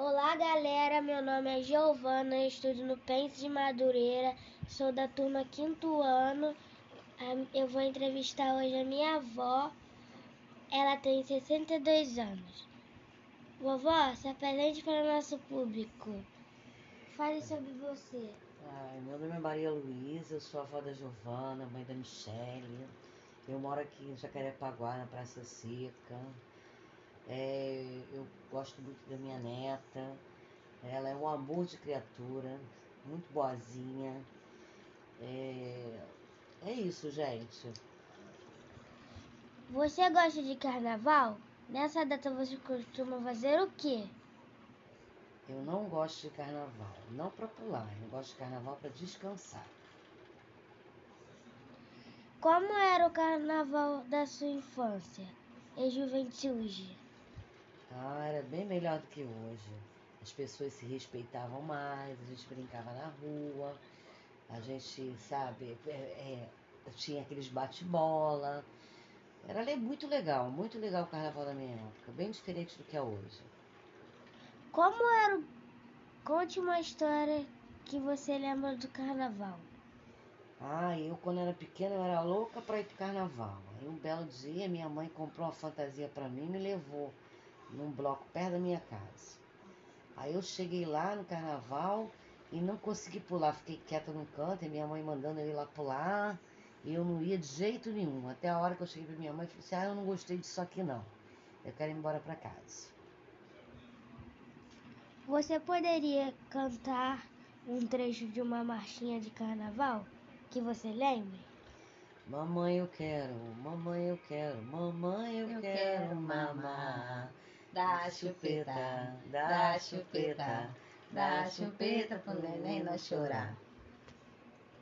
Olá, galera. Meu nome é Giovana, estudo no Pense de Madureira, sou da turma quinto ano. Eu vou entrevistar hoje a minha avó. Ela tem 62 anos. Vovó, se apresente para o nosso público. Fale sobre você. Ai, meu nome é Maria Luísa, eu sou avó da Giovana, mãe da Michele. Eu moro aqui em Jacarepaguá, na Praça Seca. É, eu gosto muito da minha neta. Ela é um amor de criatura, muito boazinha. É, é isso, gente. Você gosta de carnaval? Nessa data você costuma fazer o quê? Eu não gosto de carnaval, não para pular, eu gosto de carnaval para descansar. Como era o carnaval da sua infância e juventude? Ah, era bem melhor do que hoje. As pessoas se respeitavam mais, a gente brincava na rua, a gente, sabe, é, é, tinha aqueles bate-bola. Era muito legal, muito legal o carnaval da minha época, bem diferente do que é hoje. Como era. Conte uma história que você lembra do carnaval. Ah, eu quando era pequena eu era louca para ir pro carnaval. Aí um belo dia minha mãe comprou uma fantasia para mim e me levou num bloco perto da minha casa. Aí eu cheguei lá no carnaval e não consegui pular, fiquei quieta no canto e minha mãe mandando eu ir lá pular. E eu não ia de jeito nenhum. Até a hora que eu cheguei pra minha mãe e falei assim, ah, eu não gostei disso aqui não. Eu quero ir embora para casa. Você poderia cantar um trecho de uma marchinha de carnaval que você lembre? Mamãe eu quero, mamãe eu quero, mamãe eu, eu quero, quero mamar. Dá chupeta, dá chupeta, dá chupeta pro neném não chorar.